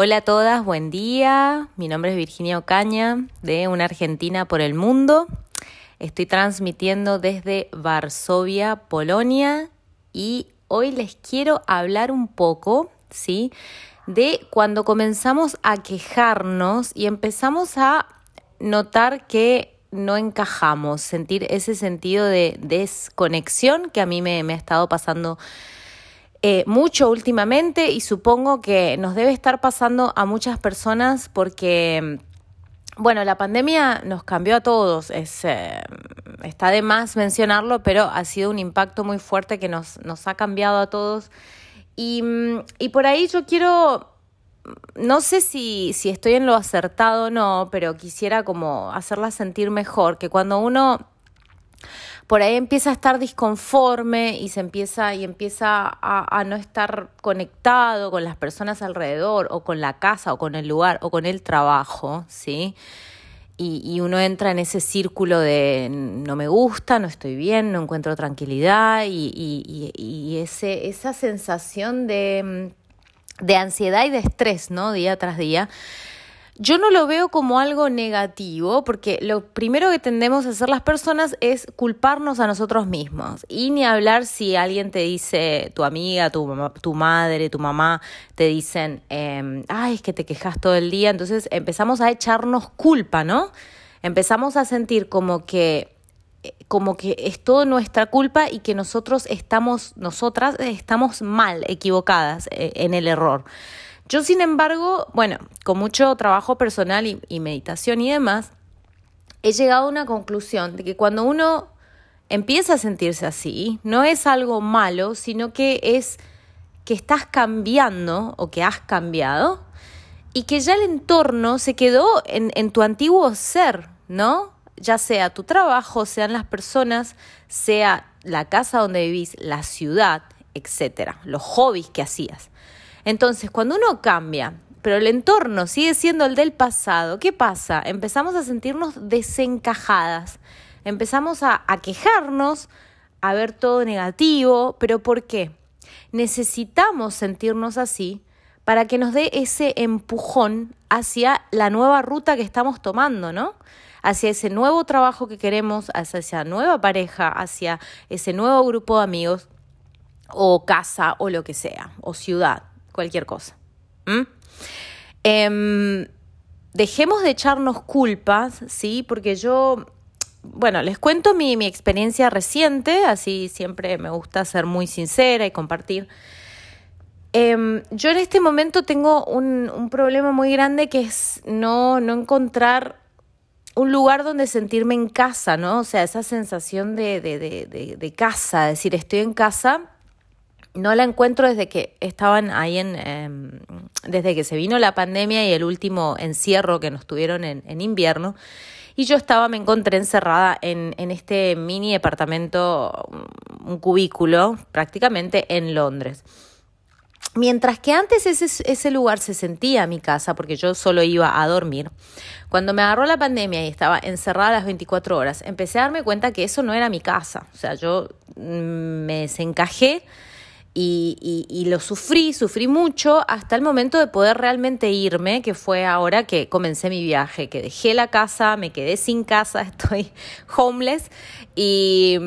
Hola a todas, buen día. Mi nombre es Virginia Ocaña de Una Argentina por el Mundo. Estoy transmitiendo desde Varsovia, Polonia y hoy les quiero hablar un poco, ¿sí? De cuando comenzamos a quejarnos y empezamos a notar que no encajamos, sentir ese sentido de desconexión que a mí me, me ha estado pasando eh, mucho últimamente y supongo que nos debe estar pasando a muchas personas porque, bueno, la pandemia nos cambió a todos, es, eh, está de más mencionarlo, pero ha sido un impacto muy fuerte que nos, nos ha cambiado a todos. Y, y por ahí yo quiero no sé si, si, estoy en lo acertado o no, pero quisiera como hacerla sentir mejor, que cuando uno por ahí empieza a estar disconforme y se empieza y empieza a, no estar conectado con las personas alrededor o con la casa o con el lugar o con el trabajo, ¿sí? Y, uno entra en ese círculo de no me gusta, no estoy bien, no encuentro tranquilidad y, esa sensación de, de ansiedad y de estrés, ¿no? Día tras día yo no lo veo como algo negativo, porque lo primero que tendemos a hacer las personas es culparnos a nosotros mismos. Y ni hablar si alguien te dice, tu amiga, tu, tu madre, tu mamá, te dicen, eh, ay, es que te quejas todo el día. Entonces empezamos a echarnos culpa, ¿no? Empezamos a sentir como que eh, como que es todo nuestra culpa y que nosotros estamos, nosotras estamos mal, equivocadas eh, en el error. Yo, sin embargo, bueno, con mucho trabajo personal y, meditación y demás, he llegado a una conclusión de que cuando uno empieza a sentirse así, no es algo malo, sino que es que estás cambiando o que has cambiado y que ya el entorno se quedó en, en, tu antiguo ser, ¿no? Ya sea tu trabajo, sean las personas, sea la casa donde vivís, la ciudad, etcétera, los hobbies que hacías. Entonces, cuando uno cambia, pero el entorno sigue siendo el del pasado, ¿qué pasa? Empezamos a sentirnos desencajadas, empezamos a, quejarnos, a ver todo negativo, pero ¿por qué? Necesitamos sentirnos así para que nos dé ese empujón hacia la nueva ruta que estamos tomando, ¿no? Hacia ese nuevo trabajo que queremos, hacia esa nueva pareja, hacia ese nuevo grupo de amigos, o casa, o lo que sea, o ciudad cualquier cosa. Em, dejemos de echarnos culpas, ¿sí? Porque yo, bueno, les cuento mi, experiencia reciente, así siempre me gusta ser muy sincera y compartir. Em, yo en este momento tengo un, problema muy grande que es no, no encontrar un lugar donde sentirme en casa, ¿no? O sea, esa sensación de, de, de casa, decir, estoy en casa no la encuentro desde que estaban ahí en, em, desde que se vino la pandemia y el último encierro que nos tuvieron en, invierno. Y yo estaba, me encontré encerrada en, en este mini departamento, un cubículo, prácticamente en Londres. Mientras que antes ese, ese, lugar se sentía mi casa, porque yo solo iba a dormir, cuando me agarró la pandemia y estaba encerrada las 24 horas, empecé a darme cuenta que eso no era mi casa. O sea, yo mm, me desencajé y, lo sufrí, sufrí mucho hasta el momento de poder realmente irme, que fue ahora que comencé mi viaje, que dejé la casa, me quedé sin casa, estoy homeless y,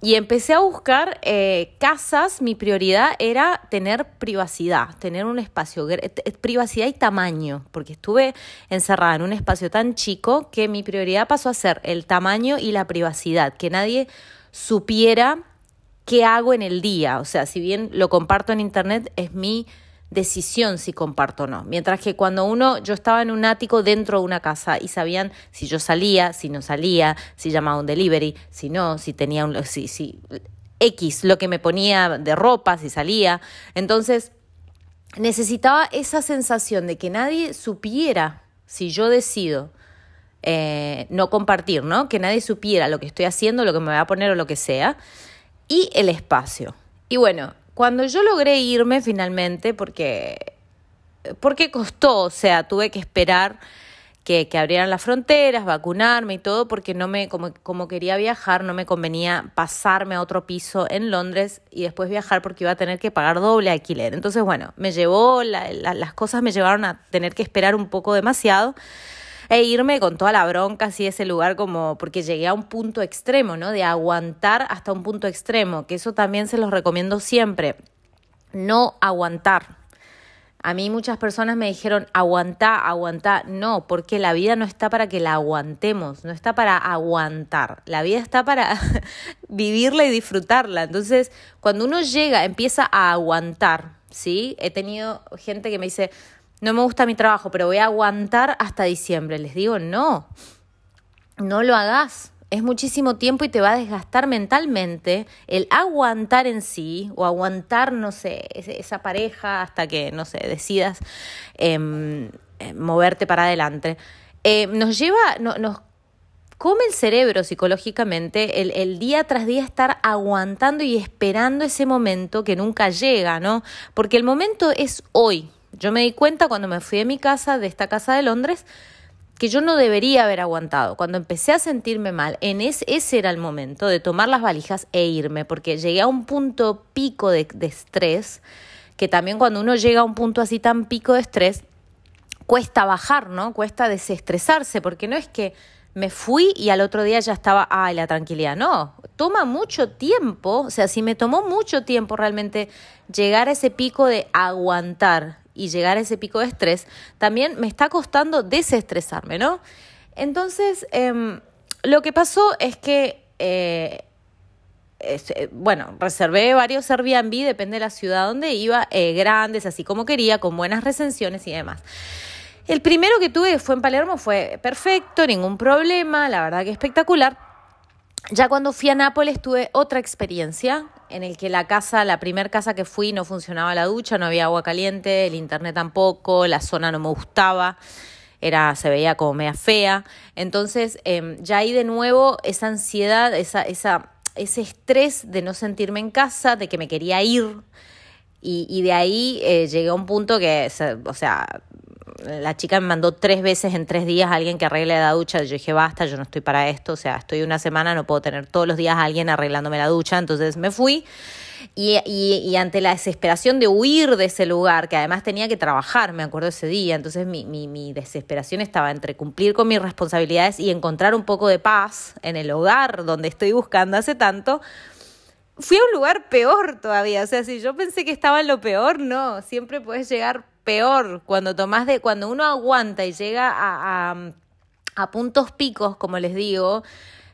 y empecé a buscar eh, casas. Mi prioridad era tener privacidad, tener un espacio, privacidad y tamaño, porque estuve encerrada en un espacio tan chico que mi prioridad pasó a ser el tamaño y la privacidad, que nadie supiera qué hago en el día. O sea, si bien lo comparto en internet, es mi decisión si comparto o no. Mientras que cuando uno, yo estaba en un ático dentro de una casa y sabían si yo salía, si no salía, si llamaba un delivery, si no, si tenía un... Si, si, X, lo que me ponía de ropa si salía. Entonces, necesitaba esa sensación de que nadie supiera si yo decido eh, no compartir, ¿no? Que nadie supiera lo que estoy haciendo, lo que me voy a poner o lo que sea. Y el espacio. Y bueno, cuando yo logré irme finalmente, porque, porque costó, o sea, tuve que esperar que, que, abrieran las fronteras, vacunarme y todo, porque no me, como, como quería viajar, no me convenía pasarme a otro piso en Londres y después viajar porque iba a tener que pagar doble alquiler. Entonces, bueno, me llevó, las cosas me llevaron a tener que esperar un poco demasiado e irme con toda la bronca así ese lugar como porque llegué a un punto extremo, ¿no? De aguantar hasta un punto extremo, que eso también se los recomiendo siempre. No aguantar, a mí muchas personas me dijeron, aguantá, aguantá. No, porque la vida no está para que la aguantemos, no está para aguantar. La vida está para vivirla y disfrutarla. Entonces, cuando uno llega, empieza a aguantar, ¿sí? He tenido gente que me dice, no me gusta mi trabajo, pero voy a aguantar hasta diciembre. Les digo, no, no lo hagas es muchísimo tiempo y te va a desgastar mentalmente el aguantar en sí o aguantar, no sé, esa pareja hasta que, no sé, decidas em, em, moverte para adelante. Eh, nos lleva, nos come el cerebro psicológicamente el, día tras día estar aguantando y esperando ese momento que nunca llega, ¿no? Porque el momento es hoy. Yo me di cuenta cuando me fui de mi casa, de esta casa de Londres, que yo no debería haber aguantado. Cuando empecé a sentirme mal, en ese, ese era el momento de tomar las valijas e irme, porque llegué a un punto pico de, de estrés, que también cuando uno llega a un punto así tan pico de estrés, cuesta bajar, ¿no? Cuesta desestresarse, porque no es que me fui y al otro día ya estaba, ay, la tranquilidad. No, toma mucho tiempo, o sea, si me tomó mucho tiempo realmente llegar a ese pico de aguantar y llegar a ese pico de estrés, también me está costando desestresarme, ¿no? Entonces, em, lo que pasó es que, eh, eh, bueno, reservé varios Airbnb, depende de la ciudad donde iba, eh, grandes, así como quería, con buenas recensiones y demás. El primero que tuve fue en Palermo, fue perfecto, ningún problema, la verdad que espectacular. Ya cuando fui a Nápoles tuve otra experiencia en el que la casa, la primera casa que fui, no funcionaba la ducha, no había agua caliente, el internet tampoco, la zona no me gustaba, era, se veía como media fea. Entonces, em, ya ahí de nuevo esa ansiedad, esa, esa, ese estrés de no sentirme en casa, de que me quería ir. Y, y de ahí eh, llegué a un punto que, o sea, la chica me mandó tres veces en tres días a alguien que arregle la ducha. Yo dije, basta, yo no estoy para esto. O sea, estoy una semana, no puedo tener todos los días a alguien arreglándome la ducha. Entonces me fui. Y, y, ante la desesperación de huir de ese lugar, que además tenía que trabajar, me acuerdo ese día, entonces mi, mi, mi desesperación estaba entre cumplir con mis responsabilidades y encontrar un poco de paz en el hogar donde estoy buscando hace tanto, fui a un lugar peor todavía. O sea, si yo pensé que estaba en lo peor, no, siempre puedes llegar peor cuando tomás de, cuando uno aguanta y llega a, a, puntos picos, como les digo,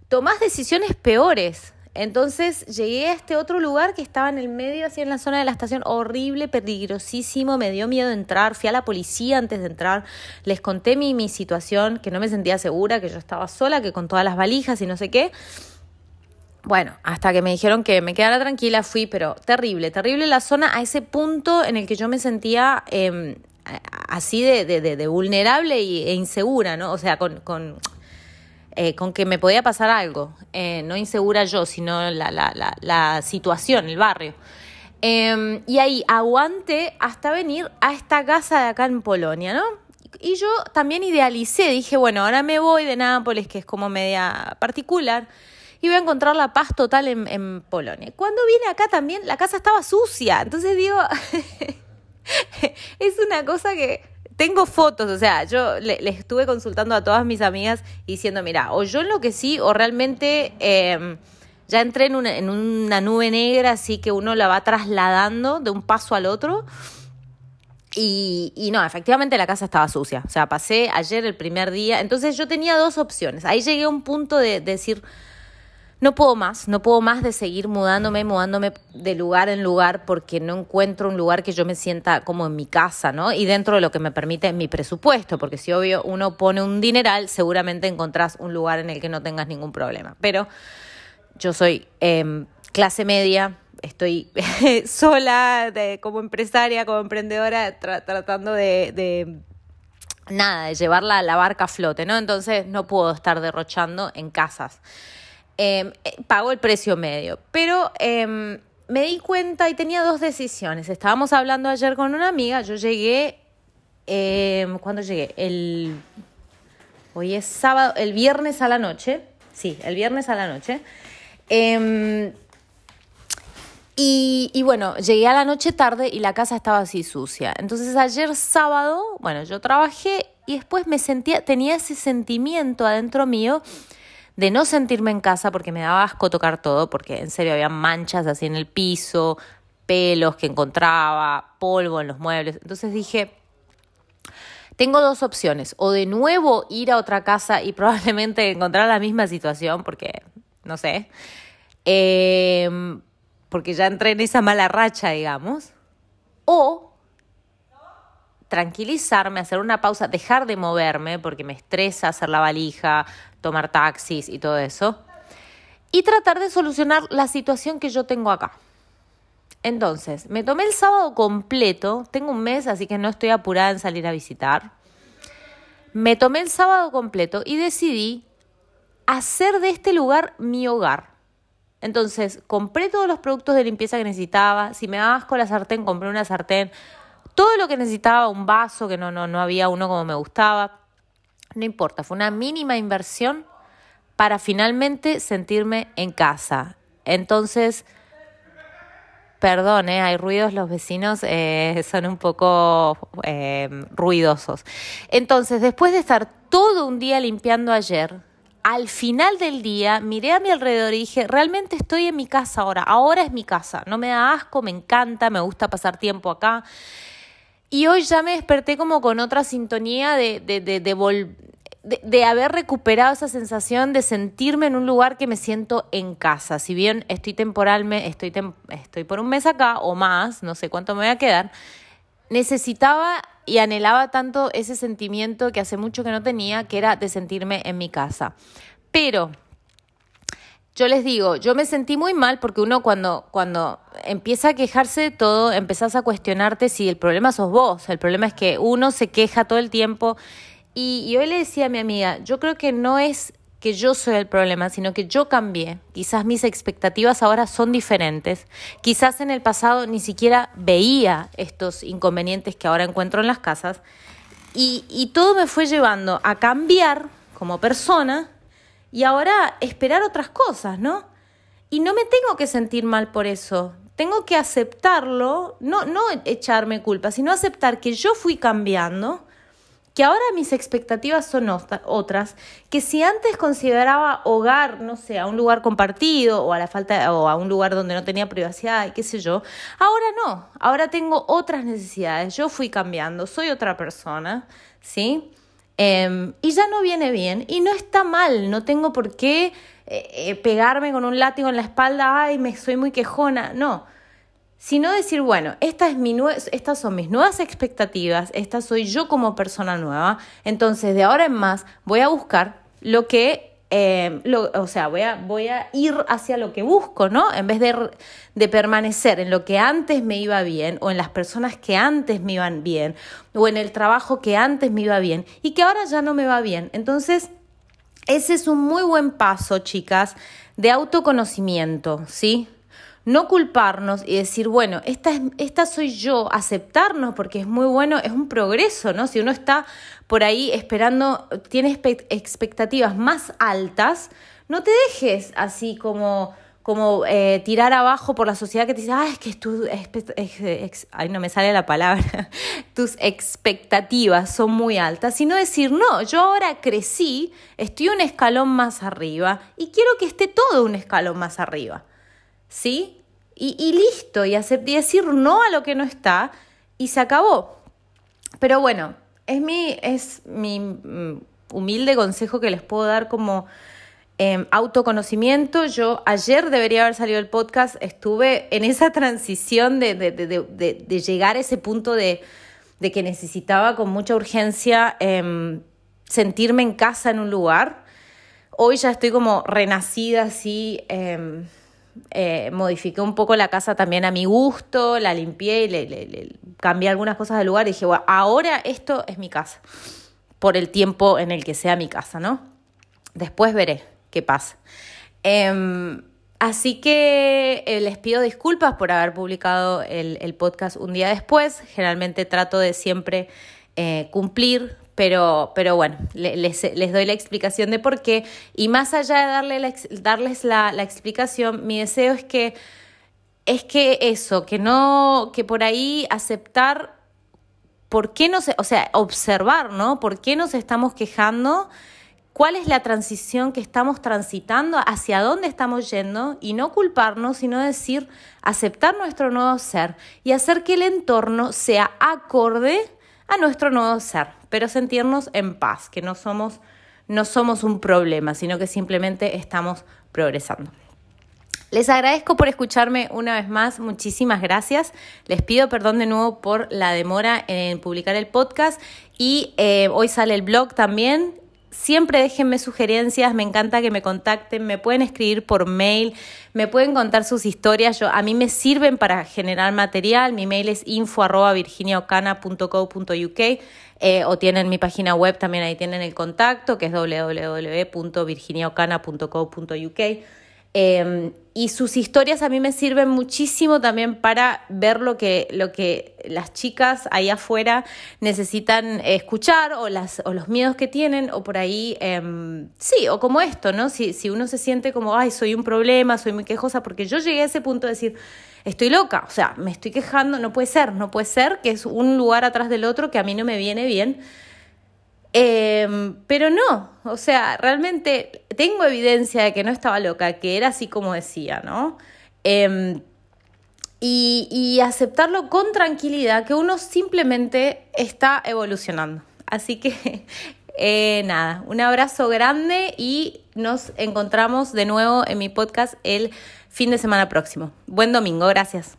tomás decisiones peores. Entonces llegué a este otro lugar que estaba en el medio, así en la zona de la estación, horrible, peligrosísimo, me dio miedo entrar, fui a la policía antes de entrar, les conté mi, mi situación, que no me sentía segura, que yo estaba sola, que con todas las valijas y no sé qué. Bueno, hasta que me dijeron que me quedara tranquila, fui, pero terrible, terrible la zona a ese punto en el que yo me sentía em, así de, de, de, vulnerable e insegura, ¿no? O sea, con, con, eh, con que me podía pasar algo. Eh, no insegura yo, sino la, la, la, la situación, el barrio. Eh, y ahí aguante hasta venir a esta casa de acá en Polonia, ¿no? Y yo también idealicé, dije, bueno, ahora me voy de Nápoles, que es como media particular y voy a encontrar la paz total en, en Polonia. Cuando vine acá también, la casa estaba sucia. Entonces digo, es una cosa que tengo fotos, o sea, yo le, estuve consultando a todas mis amigas diciendo, mira, o yo enloquecí o realmente em, ya entré en una, en una nube negra, así que uno la va trasladando de un paso al otro. Y, y, no, efectivamente la casa estaba sucia. O sea, pasé ayer el primer día. Entonces yo tenía dos opciones. Ahí llegué a un punto de decir, no puedo más, no puedo más de seguir mudándome, mudándome de lugar en lugar porque no encuentro un lugar que yo me sienta como en mi casa, ¿no? Y dentro de lo que me permite mi presupuesto, porque si obvio uno pone un dineral, seguramente encontrás un lugar en el que no tengas ningún problema. Pero yo soy eh, clase media, estoy sola como empresaria, como emprendedora, tratando de, nada, de llevar la, la, barca a flote, ¿no? Entonces no puedo estar derrochando en casas. Em, eh, pago el precio medio, pero em, me di cuenta y tenía dos decisiones. Estábamos hablando ayer con una amiga, yo llegué, eh, ¿cuándo llegué? El, hoy es sábado, el viernes a la noche, sí, el viernes a la noche. Em, y, bueno, llegué a la noche tarde y la casa estaba así sucia. Entonces ayer sábado, bueno, yo trabajé y después me sentía, tenía ese sentimiento adentro mío de no sentirme en casa porque me daba asco tocar todo, porque en serio había manchas así en el piso, pelos que encontraba, polvo en los muebles. Entonces dije, tengo dos opciones, o de nuevo ir a otra casa y probablemente encontrar la misma situación, porque no sé, em, porque ya entré en esa mala racha, digamos, o tranquilizarme, hacer una pausa, dejar de moverme, porque me estresa hacer la valija, tomar taxis y todo eso, y tratar de solucionar la situación que yo tengo acá. Entonces, me tomé el sábado completo, tengo un mes, así que no estoy apurada en salir a visitar. Me tomé el sábado completo y decidí hacer de este lugar mi hogar. Entonces, compré todos los productos de limpieza que necesitaba. Si me daba con la sartén, compré una sartén. Todo lo que necesitaba, un vaso, que no, no, no había uno como me gustaba. No importa, fue una mínima inversión para finalmente sentirme en casa. Entonces, perdón, ¿eh? hay ruidos, los vecinos eh, son un poco eh, ruidosos. Entonces, después de estar todo un día limpiando ayer, al final del día miré a mi alrededor y dije, realmente estoy en mi casa ahora, ahora es mi casa, no me da asco, me encanta, me gusta pasar tiempo acá. Y hoy ya me desperté como con otra sintonía de, de, de, de, haber recuperado esa sensación de sentirme en un lugar que me siento en casa. Si bien estoy temporalmente, estoy, estoy por un mes acá o más, no sé cuánto me voy a quedar, necesitaba y anhelaba tanto ese sentimiento que hace mucho que no tenía, que era de sentirme en mi casa. Pero yo les digo, yo me sentí muy mal porque uno cuando, cuando empieza a quejarse de todo, empezás a cuestionarte si el problema sos vos. El problema es que uno se queja todo el tiempo. Y, y hoy le decía a mi amiga, yo creo que no es que yo soy el problema, sino que yo cambié. Quizás mis expectativas ahora son diferentes. Quizás en el pasado ni siquiera veía estos inconvenientes que ahora encuentro en las casas. Y, y todo me fue llevando a cambiar como persona y ahora esperar otras cosas, ¿no? Y no me tengo que sentir mal por eso. Tengo que aceptarlo, no, no echarme culpa, sino aceptar que yo fui cambiando, que ahora mis expectativas son otras, que si antes consideraba hogar, no sé, a un lugar compartido o a la falta o a un lugar donde no tenía privacidad, qué sé yo, ahora no, ahora tengo otras necesidades, yo fui cambiando, soy otra persona, ¿sí? Em, y ya no viene bien y no está mal, no tengo por qué eh, eh, pegarme con un látigo en la espalda, ay, me soy muy quejona, no. Sino decir, bueno, esta es mi estas son mis nuevas expectativas, esta soy yo como persona nueva, entonces de ahora en más voy a buscar lo que eh, o sea, voy a, voy a ir hacia lo que busco, ¿no? En vez de, de permanecer en lo que antes me iba bien o en las personas que antes me iban bien o en el trabajo que antes me iba bien y que ahora ya no me va bien. Entonces, ese es un muy buen paso, chicas, de autoconocimiento, ¿sí? No culparnos y decir, bueno, esta, es, esta soy yo, aceptarnos, porque es muy bueno, es un progreso, ¿no? Si uno está por ahí esperando, tiene expectativas más altas, no te dejes así como como eh, tirar abajo por la sociedad que te dice, ay, es que tú, ay, no me sale la palabra, tus expectativas son muy altas, sino decir, no, yo ahora crecí, estoy un escalón más arriba y quiero que esté todo un escalón más arriba. ¿Sí? y, listo, y, decir no a lo que no está, y se acabó. Pero bueno, es mi, es mi mm, humilde consejo que les puedo dar como em, autoconocimiento. Yo ayer debería haber salido el podcast, estuve en esa transición de, de, llegar a ese punto de, que necesitaba con mucha urgencia em, sentirme en casa en un lugar. Hoy ya estoy como renacida así. Em, eh, modifiqué un poco la casa también a mi gusto, la limpié y le, cambié algunas cosas de lugar y dije, bueno, ahora esto es mi casa, por el tiempo en el que sea mi casa, ¿no? Después veré qué pasa. Em, así que eh, les pido disculpas por haber publicado el, podcast un día después. Generalmente trato de siempre eh, cumplir, pero, pero bueno, les, doy la explicación de por qué. Y más allá de darle darles la, explicación, mi deseo es que, es que eso, que no, que por ahí aceptar por qué nos, o sea, observar, ¿no? ¿Por qué nos estamos quejando? ¿Cuál es la transición que estamos transitando? ¿Hacia dónde estamos yendo? Y no culparnos, sino decir, aceptar nuestro nuevo ser y hacer que el entorno sea acorde a nuestro nuevo ser pero sentirnos en paz, que no somos, no somos un problema, sino que simplemente estamos progresando. Les agradezco por escucharme una vez más, muchísimas gracias. Les pido perdón de nuevo por la demora en publicar el podcast y eh, hoy sale el blog también Siempre déjenme sugerencias, me encanta que me contacten, me pueden escribir por mail, me pueden contar sus historias. Yo, a mí me sirven para generar material. Mi mail es info.virginiaocana.co.uk eh, o tienen mi página web, también ahí tienen el contacto, que es www.virginiaocana.co.uk. Em, y sus historias a mí me sirven muchísimo también para ver lo que, lo que las chicas ahí afuera necesitan escuchar o, las, o los miedos que tienen o por ahí, em, sí, o como esto, ¿no? Si, si uno se siente como, ay, soy un problema, soy muy quejosa, porque yo llegué a ese punto de decir, estoy loca, o sea, me estoy quejando, no puede ser, no puede ser que es un lugar atrás del otro que a mí no me viene bien Em, pero no, o sea, realmente tengo evidencia de que no estaba loca, que era así como decía, ¿no? Em, y, aceptarlo con tranquilidad, que uno simplemente está evolucionando. Así que eh, nada, un abrazo grande y nos encontramos de nuevo en mi podcast el fin de semana próximo. Buen domingo, gracias.